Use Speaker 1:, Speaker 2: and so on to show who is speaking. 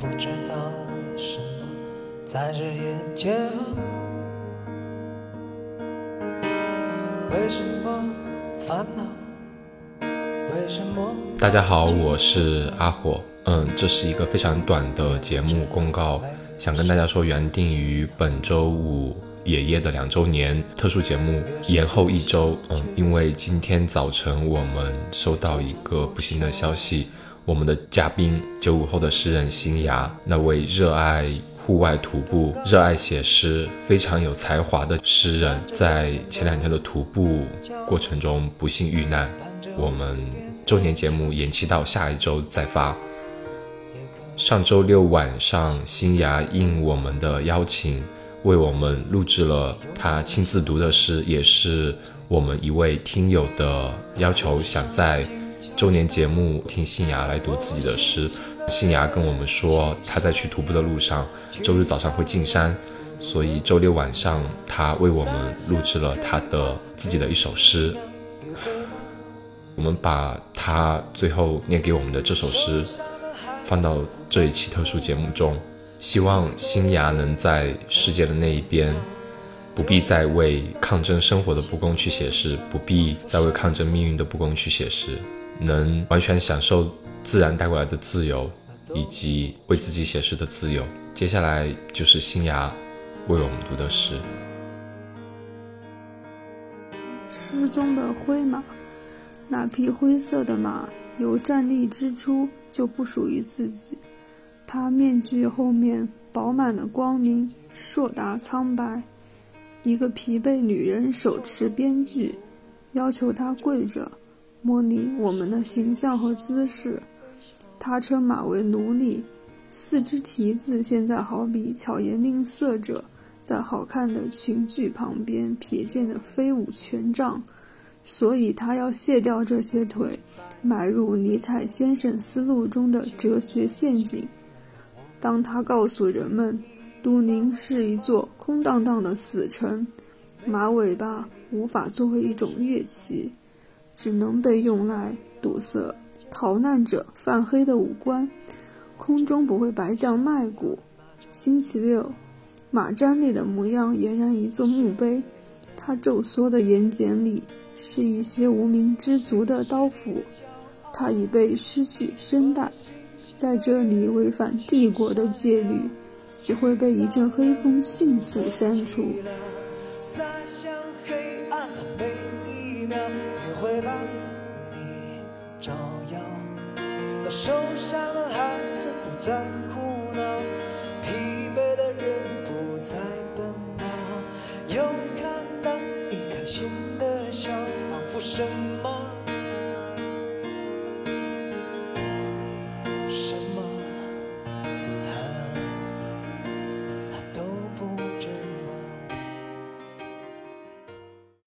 Speaker 1: 不知道为什么在日夜结合，为什么烦恼？为什么？
Speaker 2: 大家好，我是阿火。嗯，这是一个非常短的节目公告，想跟大家说，原定于本周五爷爷的两周年特殊节目延后一周。嗯，因为今天早晨我们收到一个不幸的消息，我们的嘉宾九五后的诗人新芽，那位热爱户外徒步、热爱写诗、非常有才华的诗人，在前两天的徒步过程中不幸遇难。我们周年节目延期到下一周再发。上周六晚上，新芽应我们的邀请，为我们录制了他亲自读的诗，也是我们一位听友的要求，想在周年节目听新芽来读自己的诗。新芽跟我们说，他在去徒步的路上，周日早上会进山，所以周六晚上他为我们录制了他的自己的一首诗。我们把他最后念给我们的这首诗。放到这一期特殊节目中，希望新芽能在世界的那一边，不必再为抗争生活的不公去写诗，不必再为抗争命运的不公去写诗，能完全享受自然带过来的自由，以及为自己写诗的自由。接下来就是新芽为我们读的诗。
Speaker 3: 诗中的灰马，那匹灰色的马，由站立之初。就不属于自己。它面具后面饱满的光明，硕大苍白。一个疲惫女人手持编剧，要求他跪着，模拟我们的形象和姿势。他称马为奴隶，四只蹄子现在好比巧言令色者在好看的裙裾旁边瞥见的飞舞权杖。所以他要卸掉这些腿，迈入尼采先生思路中的哲学陷阱。当他告诉人们，都宁是一座空荡荡的死城，马尾巴无法作为一种乐器，只能被用来堵塞逃难者泛黑的五官。空中不会白降麦谷。星期六，马站立的模样俨然一座墓碑，他皱缩的眼睑里。是一些无名之族的刀斧，他已被失去声带，在这里违反帝国的戒律，岂会被一阵黑风迅速删除？那受伤的孩子不再哭闹，